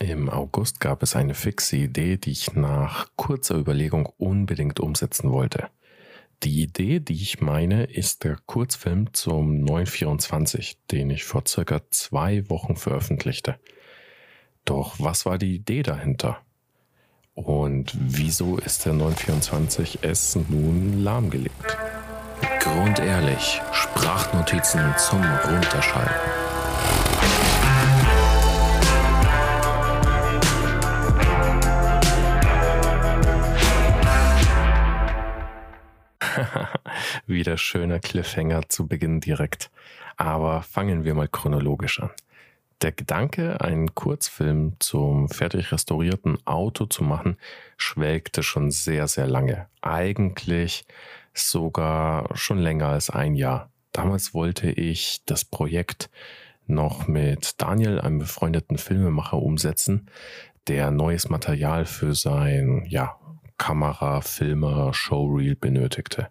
Im August gab es eine fixe Idee, die ich nach kurzer Überlegung unbedingt umsetzen wollte. Die Idee, die ich meine, ist der Kurzfilm zum 924, den ich vor circa zwei Wochen veröffentlichte. Doch was war die Idee dahinter? Und wieso ist der 924S nun lahmgelegt? Grundehrlich, Sprachnotizen zum Runterschalten. Wieder schöner Cliffhanger zu Beginn direkt. Aber fangen wir mal chronologisch an. Der Gedanke, einen Kurzfilm zum fertig restaurierten Auto zu machen, schwelgte schon sehr, sehr lange. Eigentlich sogar schon länger als ein Jahr. Damals wollte ich das Projekt noch mit Daniel, einem befreundeten Filmemacher, umsetzen, der neues Material für sein ja, Kamera, Filmer, Showreel benötigte.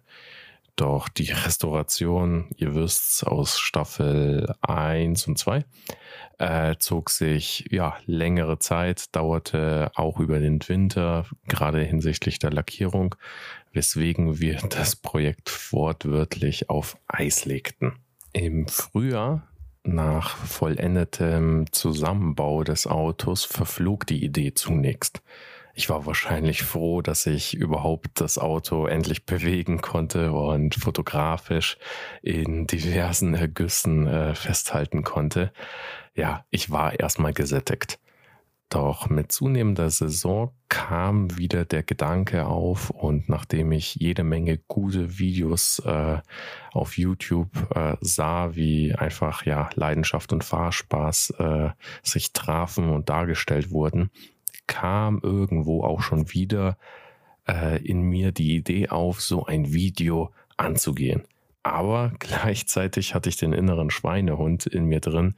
Doch die Restauration, ihr wisst aus Staffel 1 und 2, äh, zog sich ja längere Zeit, dauerte auch über den Winter, gerade hinsichtlich der Lackierung, weswegen wir das Projekt wortwörtlich auf Eis legten. Im Frühjahr, nach vollendetem Zusammenbau des Autos, verflog die Idee zunächst. Ich war wahrscheinlich froh, dass ich überhaupt das Auto endlich bewegen konnte und fotografisch in diversen Ergüssen äh, festhalten konnte. Ja, ich war erstmal gesättigt. Doch mit zunehmender Saison kam wieder der Gedanke auf und nachdem ich jede Menge gute Videos äh, auf YouTube äh, sah, wie einfach ja Leidenschaft und Fahrspaß äh, sich trafen und dargestellt wurden, kam irgendwo auch schon wieder äh, in mir die Idee auf, so ein Video anzugehen. Aber gleichzeitig hatte ich den inneren Schweinehund in mir drin,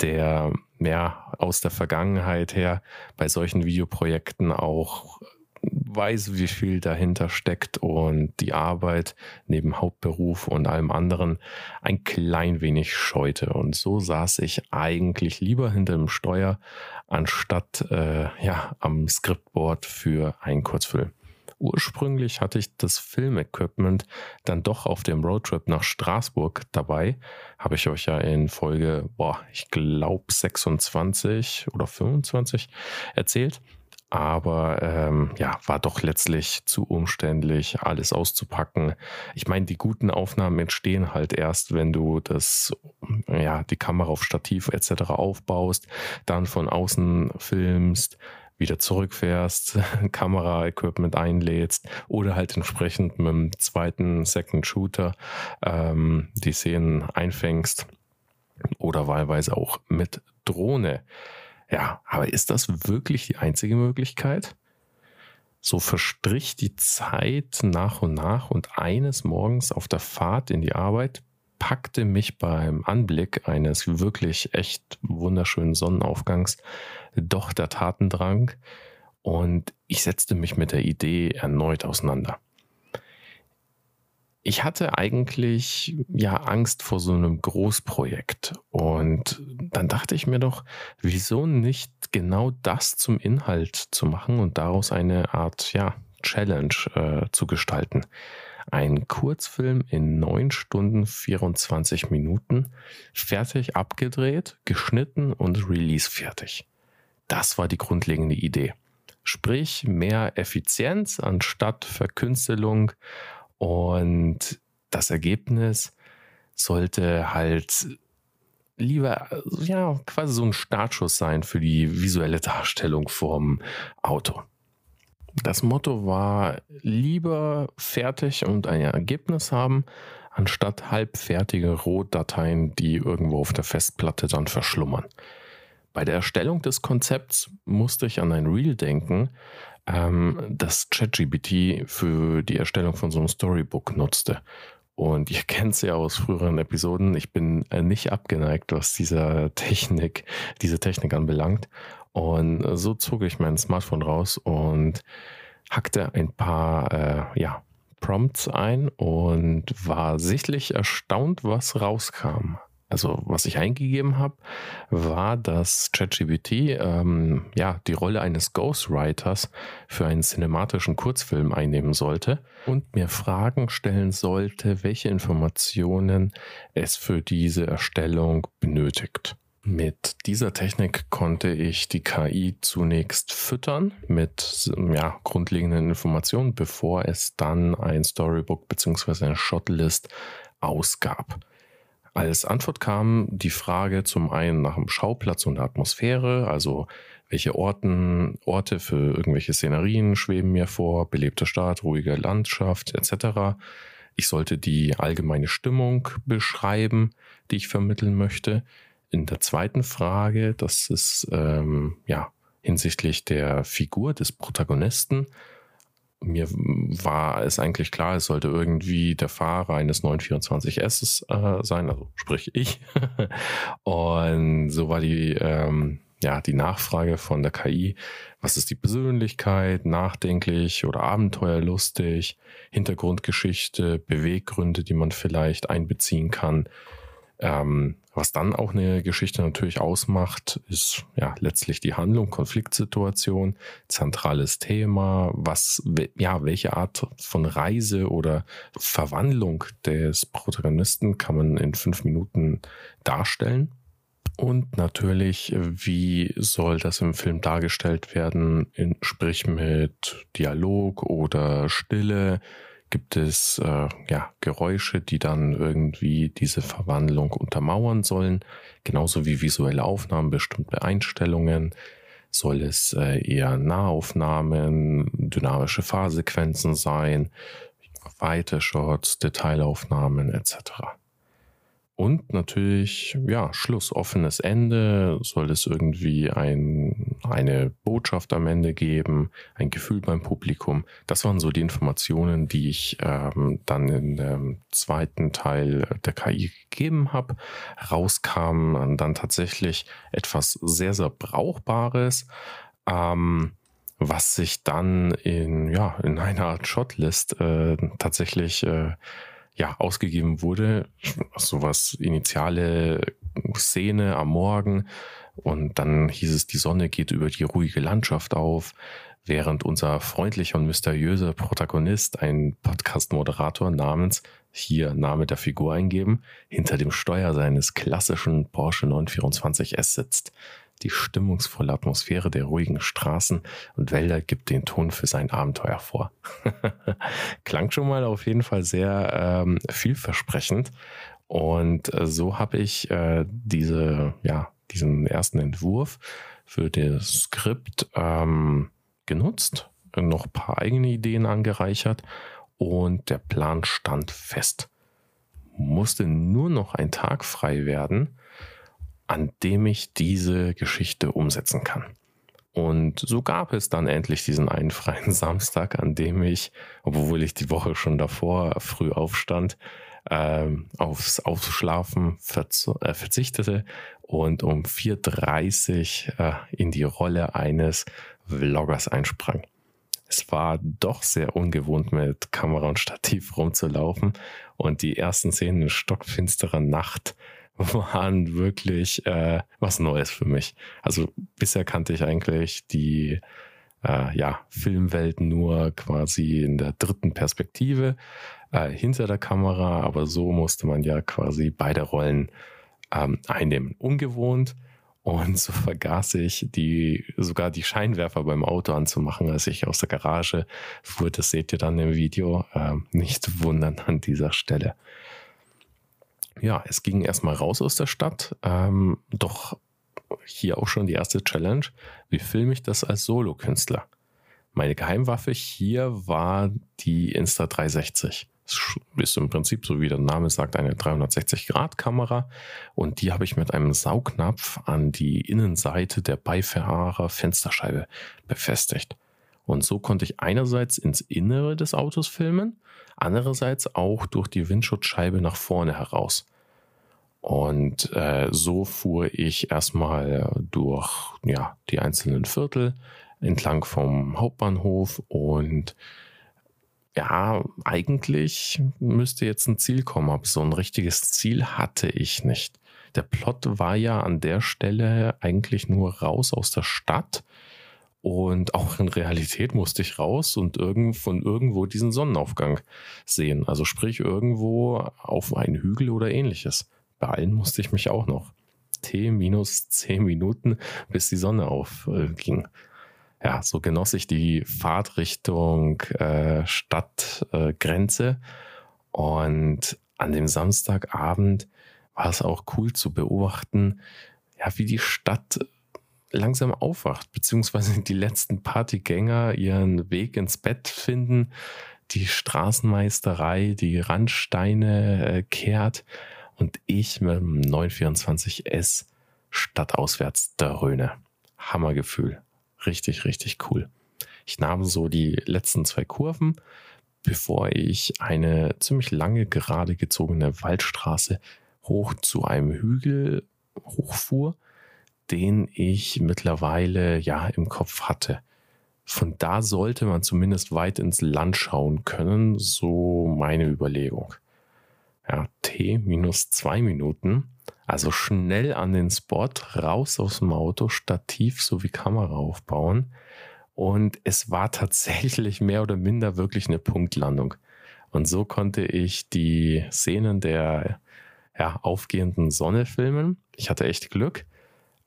der ja aus der Vergangenheit her bei solchen Videoprojekten auch weiß, wie viel dahinter steckt und die Arbeit neben Hauptberuf und allem anderen ein klein wenig scheute. Und so saß ich eigentlich lieber hinter dem Steuer, anstatt äh, ja, am Skriptboard für einen Kurzfilm. Ursprünglich hatte ich das Filmequipment dann doch auf dem Roadtrip nach Straßburg dabei. Habe ich euch ja in Folge, boah, ich glaube 26 oder 25 erzählt aber ähm, ja, war doch letztlich zu umständlich, alles auszupacken. Ich meine, die guten Aufnahmen entstehen halt erst, wenn du das, ja, die Kamera auf Stativ etc. aufbaust, dann von außen filmst, wieder zurückfährst, Kamera-Equipment einlädst oder halt entsprechend mit dem zweiten Second Shooter ähm, die Szenen einfängst oder wahlweise auch mit Drohne. Ja, aber ist das wirklich die einzige Möglichkeit? So verstrich die Zeit nach und nach und eines Morgens auf der Fahrt in die Arbeit packte mich beim Anblick eines wirklich echt wunderschönen Sonnenaufgangs doch der Tatendrang und ich setzte mich mit der Idee erneut auseinander ich hatte eigentlich ja Angst vor so einem Großprojekt. Und dann dachte ich mir doch, wieso nicht genau das zum Inhalt zu machen und daraus eine Art, ja, Challenge äh, zu gestalten. Ein Kurzfilm in 9 Stunden 24 Minuten, fertig abgedreht, geschnitten und release fertig. Das war die grundlegende Idee. Sprich, mehr Effizienz anstatt Verkünstelung und das Ergebnis sollte halt lieber, ja, quasi so ein Startschuss sein für die visuelle Darstellung vom Auto. Das Motto war lieber fertig und ein Ergebnis haben, anstatt halbfertige Rohdateien, die irgendwo auf der Festplatte dann verschlummern. Bei der Erstellung des Konzepts musste ich an ein Reel denken, ähm, das ChatGPT für die Erstellung von so einem Storybook nutzte. Und ihr kennt es ja aus früheren Episoden. Ich bin äh, nicht abgeneigt, was dieser Technik, diese Technik anbelangt. Und so zog ich mein Smartphone raus und hackte ein paar äh, ja, Prompts ein und war sichtlich erstaunt, was rauskam. Also was ich eingegeben habe, war, dass ChatGPT ähm, ja die Rolle eines Ghostwriters für einen cinematischen Kurzfilm einnehmen sollte und mir Fragen stellen sollte, welche Informationen es für diese Erstellung benötigt. Mit dieser Technik konnte ich die KI zunächst füttern mit ja, grundlegenden Informationen, bevor es dann ein Storybook bzw. eine Shotlist ausgab. Als Antwort kam die Frage zum einen nach dem Schauplatz und der Atmosphäre, also welche Orten, Orte für irgendwelche Szenerien schweben mir vor, belebte Stadt, ruhige Landschaft etc. Ich sollte die allgemeine Stimmung beschreiben, die ich vermitteln möchte. In der zweiten Frage, das ist ähm, ja hinsichtlich der Figur des Protagonisten, mir war es eigentlich klar, es sollte irgendwie der Fahrer eines 924S äh, sein, also sprich ich. und so war die, ähm, ja, die Nachfrage von der KI, was ist die Persönlichkeit, nachdenklich oder abenteuerlustig, Hintergrundgeschichte, Beweggründe, die man vielleicht einbeziehen kann. Ähm, was dann auch eine Geschichte natürlich ausmacht, ist ja letztlich die Handlung, Konfliktsituation, zentrales Thema, was, ja, welche Art von Reise oder Verwandlung des Protagonisten kann man in fünf Minuten darstellen. Und natürlich, wie soll das im Film dargestellt werden, in, sprich mit Dialog oder Stille, gibt es äh, ja, Geräusche, die dann irgendwie diese Verwandlung untermauern sollen, genauso wie visuelle Aufnahmen, bestimmte Einstellungen. Soll es äh, eher Nahaufnahmen, dynamische Fahrsequenzen sein, weite Shots, Detailaufnahmen etc. Und natürlich, ja, Schluss, offenes Ende. Soll es irgendwie ein, eine Botschaft am Ende geben, ein Gefühl beim Publikum? Das waren so die Informationen, die ich ähm, dann dem zweiten Teil der KI gegeben habe. Rauskam dann tatsächlich etwas sehr, sehr Brauchbares. Ähm, was sich dann in, ja, in einer Art Shotlist äh, tatsächlich äh, ja, ausgegeben wurde. Sowas initiale Szene am Morgen und dann hieß es, die Sonne geht über die ruhige Landschaft auf, während unser freundlicher und mysteriöser Protagonist, ein Podcast-Moderator namens, hier Name der Figur eingeben, hinter dem Steuer seines klassischen Porsche 924S sitzt. Die stimmungsvolle Atmosphäre der ruhigen Straßen und Wälder gibt den Ton für sein Abenteuer vor. Klang schon mal auf jeden Fall sehr ähm, vielversprechend. Und äh, so habe ich äh, diese, ja, diesen ersten Entwurf für das Skript ähm, genutzt, noch ein paar eigene Ideen angereichert und der Plan stand fest. Musste nur noch ein Tag frei werden an dem ich diese Geschichte umsetzen kann. Und so gab es dann endlich diesen einen freien Samstag, an dem ich, obwohl ich die Woche schon davor früh aufstand, äh, aufs Aufschlafen äh, verzichtete und um 4.30 Uhr äh, in die Rolle eines Vloggers einsprang. Es war doch sehr ungewohnt, mit Kamera und Stativ rumzulaufen und die ersten Szenen in stockfinsterer Nacht waren wirklich äh, was Neues für mich. Also bisher kannte ich eigentlich die äh, ja, Filmwelt nur quasi in der dritten Perspektive äh, hinter der Kamera, aber so musste man ja quasi beide Rollen ähm, einnehmen. Ungewohnt. Und so vergaß ich die, sogar die Scheinwerfer beim Auto anzumachen, als ich aus der Garage fuhr. Das seht ihr dann im Video. Ähm, nicht wundern an dieser Stelle ja, es ging erstmal raus aus der Stadt. Ähm, doch hier auch schon die erste Challenge. Wie filme ich das als Solokünstler? Meine Geheimwaffe hier war die Insta360. Das ist im Prinzip, so wie der Name sagt, eine 360-Grad-Kamera. Und die habe ich mit einem Saugnapf an die Innenseite der Beifahrer-Fensterscheibe befestigt. Und so konnte ich einerseits ins Innere des Autos filmen, andererseits auch durch die Windschutzscheibe nach vorne heraus. Und äh, so fuhr ich erstmal durch ja, die einzelnen Viertel entlang vom Hauptbahnhof und ja, eigentlich müsste jetzt ein Ziel kommen, aber so ein richtiges Ziel hatte ich nicht. Der Plot war ja an der Stelle eigentlich nur raus aus der Stadt und auch in Realität musste ich raus und von irgendwo diesen Sonnenaufgang sehen. Also sprich irgendwo auf einen Hügel oder ähnliches. Beeilen musste ich mich auch noch. T minus zehn Minuten, bis die Sonne aufging. ja, so genoss ich die Fahrt Richtung äh, Stadtgrenze. Äh, und an dem Samstagabend war es auch cool zu beobachten, ja, wie die Stadt langsam aufwacht, beziehungsweise die letzten Partygänger ihren Weg ins Bett finden, die Straßenmeisterei, die Randsteine äh, kehrt und ich mit dem 924S stadtauswärts dröhne. Hammergefühl. Richtig, richtig cool. Ich nahm so die letzten zwei Kurven, bevor ich eine ziemlich lange gerade gezogene Waldstraße hoch zu einem Hügel hochfuhr den ich mittlerweile ja im Kopf hatte. Von da sollte man zumindest weit ins Land schauen können, so meine Überlegung. Ja, T minus zwei Minuten, also schnell an den Spot, raus aus dem Auto, Stativ sowie Kamera aufbauen. Und es war tatsächlich mehr oder minder wirklich eine Punktlandung. Und so konnte ich die Szenen der ja, aufgehenden Sonne filmen. Ich hatte echt Glück.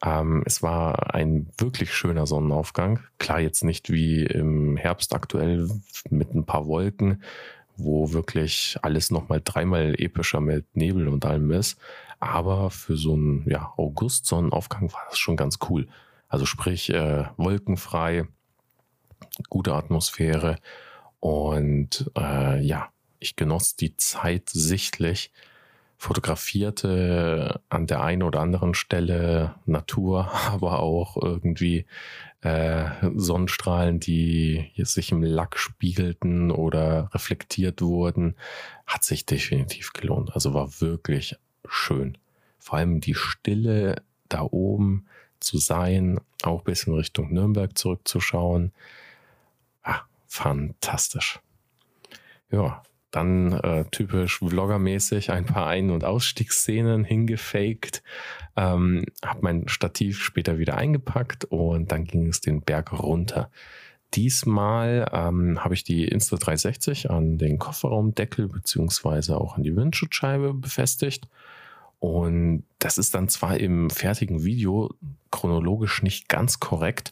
Ähm, es war ein wirklich schöner Sonnenaufgang. Klar, jetzt nicht wie im Herbst aktuell mit ein paar Wolken, wo wirklich alles nochmal dreimal epischer mit Nebel und allem ist. Aber für so einen ja, August-Sonnenaufgang war das schon ganz cool. Also sprich, äh, wolkenfrei, gute Atmosphäre und äh, ja, ich genoss die Zeit sichtlich fotografierte an der einen oder anderen Stelle Natur, aber auch irgendwie äh, Sonnenstrahlen, die sich im Lack spiegelten oder reflektiert wurden, hat sich definitiv gelohnt. Also war wirklich schön. Vor allem die Stille da oben zu sein, auch ein bisschen Richtung Nürnberg zurückzuschauen. Ah, fantastisch. Ja, dann äh, typisch Vloggermäßig ein paar Ein- und Ausstiegsszenen hingefaked. Ähm, habe mein Stativ später wieder eingepackt und dann ging es den Berg runter. Diesmal ähm, habe ich die Insta360 an den Kofferraumdeckel beziehungsweise auch an die Windschutzscheibe befestigt. Und das ist dann zwar im fertigen Video chronologisch nicht ganz korrekt,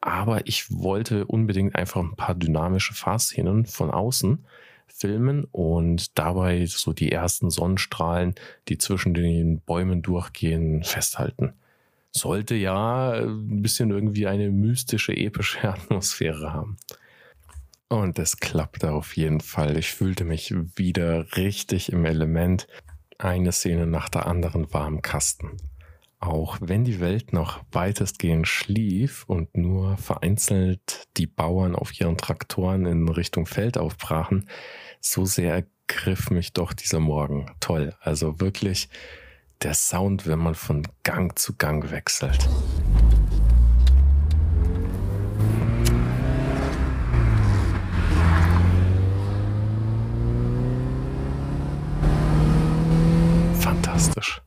aber ich wollte unbedingt einfach ein paar dynamische Fahrszenen von außen filmen und dabei so die ersten Sonnenstrahlen, die zwischen den Bäumen durchgehen, festhalten. Sollte ja ein bisschen irgendwie eine mystische, epische Atmosphäre haben. Und es klappte auf jeden Fall. Ich fühlte mich wieder richtig im Element. Eine Szene nach der anderen war im Kasten. Auch wenn die Welt noch weitestgehend schlief und nur vereinzelt die Bauern auf ihren Traktoren in Richtung Feld aufbrachen, so sehr ergriff mich doch dieser Morgen. Toll. Also wirklich der Sound, wenn man von Gang zu Gang wechselt. Fantastisch.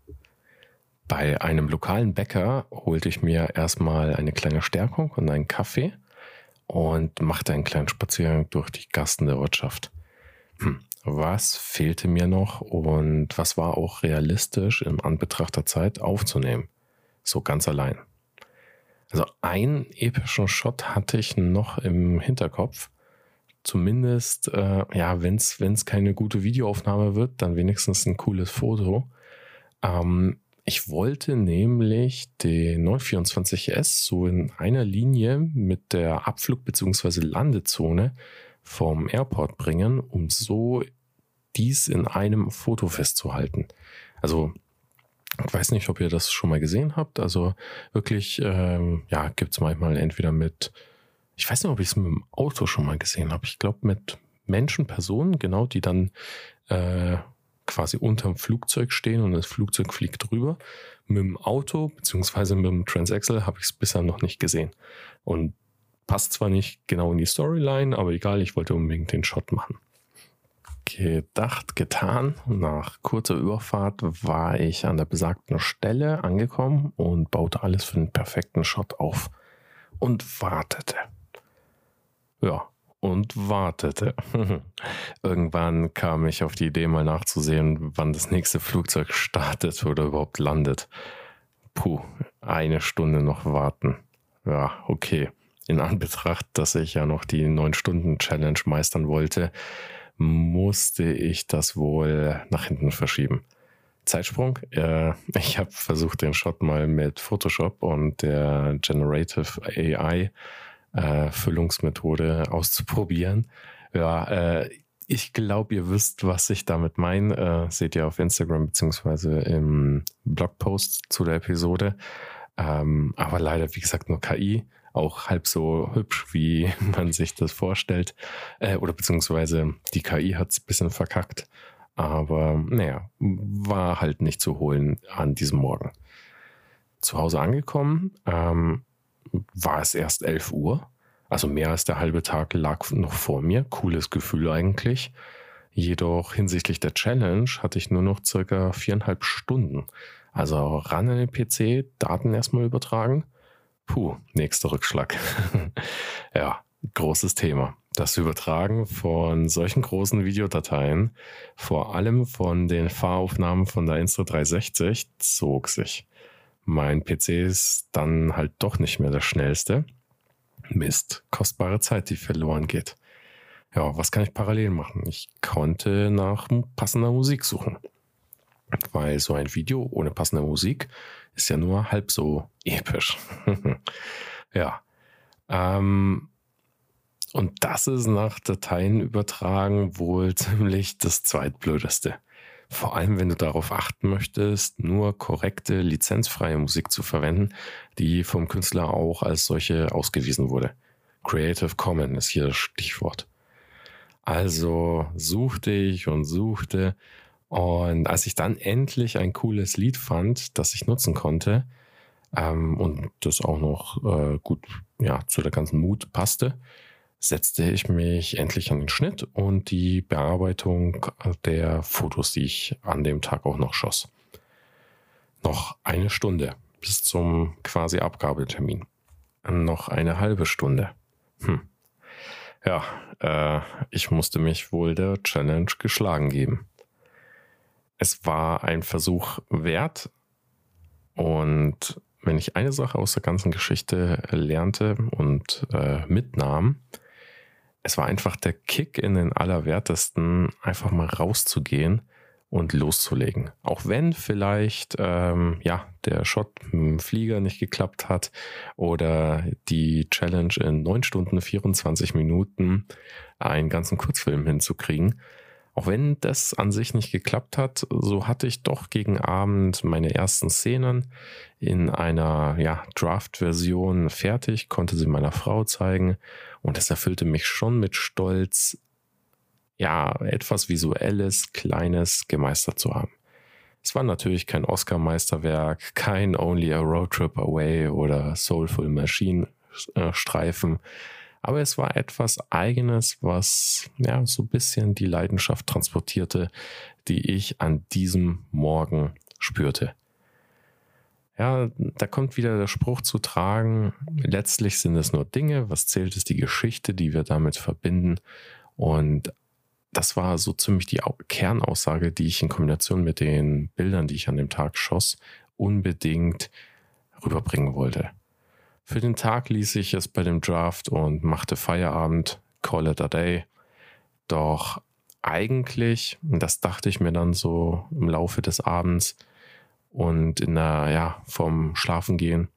Bei einem lokalen Bäcker holte ich mir erstmal eine kleine Stärkung und einen Kaffee und machte einen kleinen Spaziergang durch die Gassen der Ortschaft. Hm, was fehlte mir noch und was war auch realistisch im Anbetracht der Zeit aufzunehmen? So ganz allein. Also einen epischen Shot hatte ich noch im Hinterkopf. Zumindest, äh, ja, wenn es keine gute Videoaufnahme wird, dann wenigstens ein cooles Foto. Ähm, ich wollte nämlich den 924S so in einer Linie mit der Abflug- bzw. Landezone vom Airport bringen, um so dies in einem Foto festzuhalten. Also ich weiß nicht, ob ihr das schon mal gesehen habt. Also wirklich, ähm, ja, gibt es manchmal entweder mit, ich weiß nicht, ob ich es mit dem Auto schon mal gesehen habe. Ich glaube mit Menschen, Personen, genau, die dann äh, quasi unterm Flugzeug stehen und das Flugzeug fliegt drüber. Mit dem Auto beziehungsweise mit dem Transaxle habe ich es bisher noch nicht gesehen. Und passt zwar nicht genau in die Storyline, aber egal, ich wollte unbedingt den Shot machen. gedacht, getan. Nach kurzer Überfahrt war ich an der besagten Stelle angekommen und baute alles für den perfekten Shot auf und wartete. Ja, und wartete. Irgendwann kam ich auf die Idee, mal nachzusehen, wann das nächste Flugzeug startet oder überhaupt landet. Puh, eine Stunde noch warten. Ja, okay. In Anbetracht, dass ich ja noch die 9-Stunden-Challenge meistern wollte, musste ich das wohl nach hinten verschieben. Zeitsprung. Ich habe versucht, den Shot mal mit Photoshop und der Generative AI äh, Füllungsmethode auszuprobieren. Ja, äh, ich glaube, ihr wisst, was ich damit meine. Äh, seht ihr auf Instagram beziehungsweise im Blogpost zu der Episode. Ähm, aber leider, wie gesagt, nur KI. Auch halb so hübsch, wie man sich das vorstellt. Äh, oder beziehungsweise die KI hat es ein bisschen verkackt. Aber naja, war halt nicht zu holen an diesem Morgen. Zu Hause angekommen, ähm, war es erst 11 Uhr. Also mehr als der halbe Tag lag noch vor mir. Cooles Gefühl eigentlich. Jedoch hinsichtlich der Challenge hatte ich nur noch circa viereinhalb Stunden. Also ran an den PC, Daten erstmal übertragen. Puh, nächster Rückschlag. ja, großes Thema. Das Übertragen von solchen großen Videodateien, vor allem von den Fahraufnahmen von der Insta360, zog sich. Mein PC ist dann halt doch nicht mehr das schnellste. Mist, kostbare Zeit, die verloren geht. Ja, was kann ich parallel machen? Ich konnte nach passender Musik suchen. Weil so ein Video ohne passende Musik ist ja nur halb so episch. ja. Ähm, und das ist nach Dateien übertragen wohl ziemlich das zweitblödeste. Vor allem, wenn du darauf achten möchtest, nur korrekte, lizenzfreie Musik zu verwenden, die vom Künstler auch als solche ausgewiesen wurde. Creative Commons ist hier das Stichwort. Also suchte ich und suchte und als ich dann endlich ein cooles Lied fand, das ich nutzen konnte ähm, und das auch noch äh, gut ja, zu der ganzen Mut passte, setzte ich mich endlich an den Schnitt und die Bearbeitung der Fotos, die ich an dem Tag auch noch schoss. Noch eine Stunde bis zum quasi Abgabetermin. Noch eine halbe Stunde. Hm. Ja, äh, ich musste mich wohl der Challenge geschlagen geben. Es war ein Versuch wert und wenn ich eine Sache aus der ganzen Geschichte lernte und äh, mitnahm, es war einfach der Kick in den Allerwertesten, einfach mal rauszugehen und loszulegen. Auch wenn vielleicht ähm, ja der Shot mit dem Flieger nicht geklappt hat oder die Challenge in 9 Stunden 24 Minuten einen ganzen Kurzfilm hinzukriegen. Auch wenn das an sich nicht geklappt hat, so hatte ich doch gegen Abend meine ersten Szenen in einer ja, Draft-Version fertig, konnte sie meiner Frau zeigen und es erfüllte mich schon mit Stolz, ja, etwas Visuelles, Kleines gemeistert zu haben. Es war natürlich kein Oscar-Meisterwerk, kein Only a Road Trip Away oder Soulful Machine äh, Streifen, aber es war etwas Eigenes, was ja so ein bisschen die Leidenschaft transportierte, die ich an diesem Morgen spürte. Ja, da kommt wieder der Spruch zu tragen, letztlich sind es nur Dinge, was zählt ist die Geschichte, die wir damit verbinden. Und das war so ziemlich die Kernaussage, die ich in Kombination mit den Bildern, die ich an dem Tag schoss, unbedingt rüberbringen wollte. Für den Tag ließ ich es bei dem Draft und machte Feierabend, call it a day. Doch eigentlich, das dachte ich mir dann so im Laufe des Abends und in der, ja, vom Schlafengehen,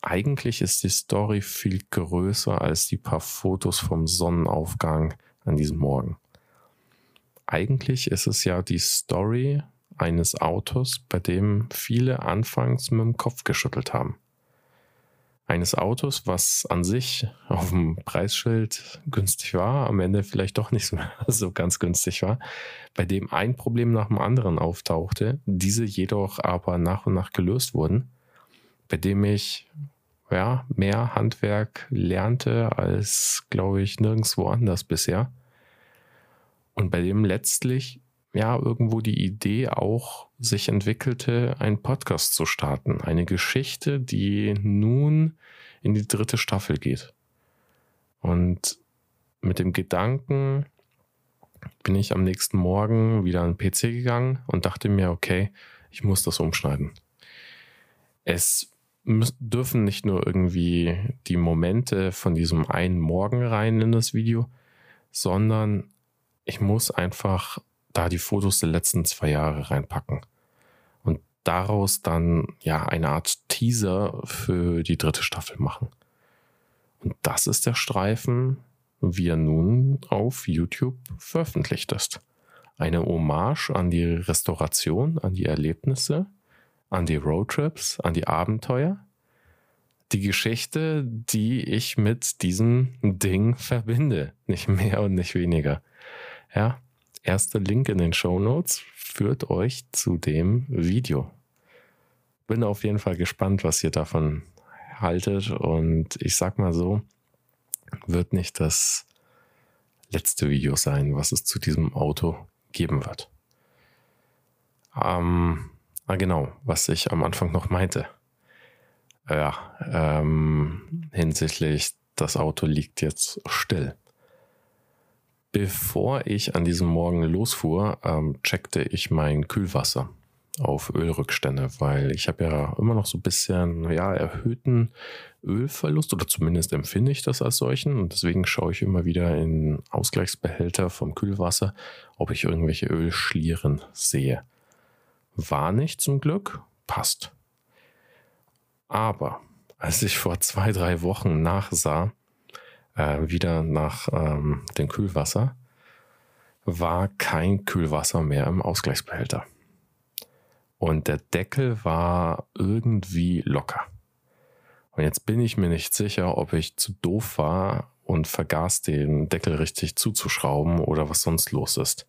eigentlich ist die Story viel größer als die paar Fotos vom Sonnenaufgang an diesem Morgen. Eigentlich ist es ja die Story eines Autos, bei dem viele anfangs mit dem Kopf geschüttelt haben eines Autos, was an sich auf dem Preisschild günstig war, am Ende vielleicht doch nicht so, ganz günstig war, bei dem ein Problem nach dem anderen auftauchte, diese jedoch aber nach und nach gelöst wurden, bei dem ich ja, mehr Handwerk lernte als, glaube ich, nirgendwo anders bisher. und bei dem letztlich ja irgendwo die Idee auch sich entwickelte, einen Podcast zu starten. Eine Geschichte, die nun in die dritte Staffel geht. Und mit dem Gedanken bin ich am nächsten Morgen wieder an den PC gegangen und dachte mir, okay, ich muss das umschneiden. Es dürfen nicht nur irgendwie die Momente von diesem einen Morgen rein in das Video, sondern ich muss einfach da die Fotos der letzten zwei Jahre reinpacken und daraus dann ja eine Art Teaser für die dritte Staffel machen. Und das ist der Streifen, wie er nun auf YouTube veröffentlicht ist. Eine Hommage an die Restauration, an die Erlebnisse, an die Roadtrips, an die Abenteuer. Die Geschichte, die ich mit diesem Ding verbinde. Nicht mehr und nicht weniger. Ja, erster Link in den Show Notes führt euch zu dem Video. Bin auf jeden Fall gespannt, was ihr davon haltet. Und ich sag mal so, wird nicht das letzte Video sein, was es zu diesem Auto geben wird. Ähm, Ah, genau, was ich am Anfang noch meinte. Ja, ähm, hinsichtlich das Auto liegt jetzt still. Bevor ich an diesem Morgen losfuhr, ähm, checkte ich mein Kühlwasser auf Ölrückstände, weil ich habe ja immer noch so ein bisschen ja, erhöhten Ölverlust oder zumindest empfinde ich das als solchen und deswegen schaue ich immer wieder in Ausgleichsbehälter vom Kühlwasser, ob ich irgendwelche Ölschlieren sehe. War nicht zum Glück, passt. Aber als ich vor zwei, drei Wochen nachsah, äh, wieder nach ähm, dem Kühlwasser, war kein Kühlwasser mehr im Ausgleichsbehälter. Und der Deckel war irgendwie locker. Und jetzt bin ich mir nicht sicher, ob ich zu doof war und vergaß, den Deckel richtig zuzuschrauben oder was sonst los ist.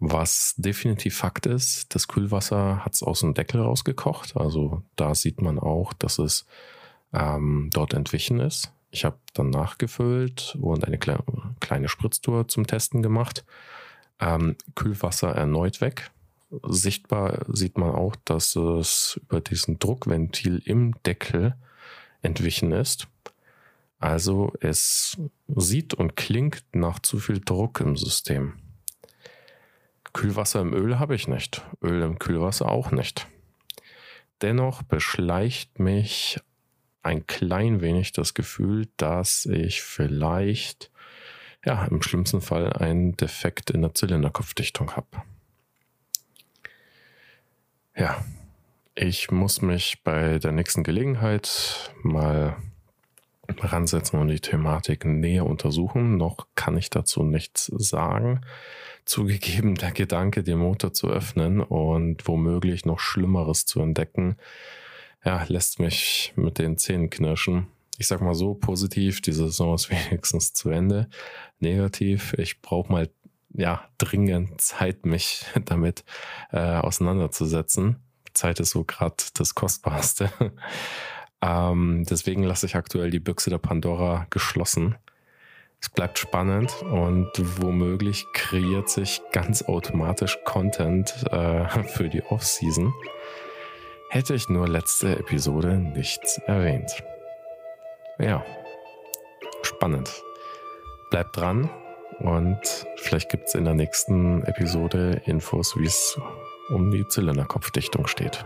Was definitiv Fakt ist, das Kühlwasser hat es aus dem Deckel rausgekocht. Also da sieht man auch, dass es ähm, dort entwichen ist. Ich habe dann nachgefüllt und eine kle kleine Spritztour zum Testen gemacht. Ähm, Kühlwasser erneut weg. Sichtbar sieht man auch, dass es über diesen Druckventil im Deckel entwichen ist. Also es sieht und klingt nach zu viel Druck im System. Kühlwasser im Öl habe ich nicht. Öl im Kühlwasser auch nicht. Dennoch beschleicht mich ein klein wenig das Gefühl, dass ich vielleicht, ja, im schlimmsten Fall einen Defekt in der Zylinderkopfdichtung habe. Ja, ich muss mich bei der nächsten Gelegenheit mal ransetzen und die Thematik näher untersuchen. Noch kann ich dazu nichts sagen zugegeben der Gedanke, den Motor zu öffnen und womöglich noch Schlimmeres zu entdecken, ja, lässt mich mit den Zähnen knirschen. Ich sag mal so, positiv, die Saison ist wenigstens zu Ende. Negativ, ich brauche mal ja dringend Zeit, mich damit äh, auseinanderzusetzen. Zeit ist so gerade das Kostbarste. ähm, deswegen lasse ich aktuell die Büchse der Pandora geschlossen es bleibt spannend und womöglich kreiert sich ganz automatisch Content äh, für die Off-Season. Hätte ich nur letzte Episode nichts erwähnt. Ja, spannend. Bleibt dran und vielleicht gibt es in der nächsten Episode Infos, wie es um die Zylinderkopfdichtung steht.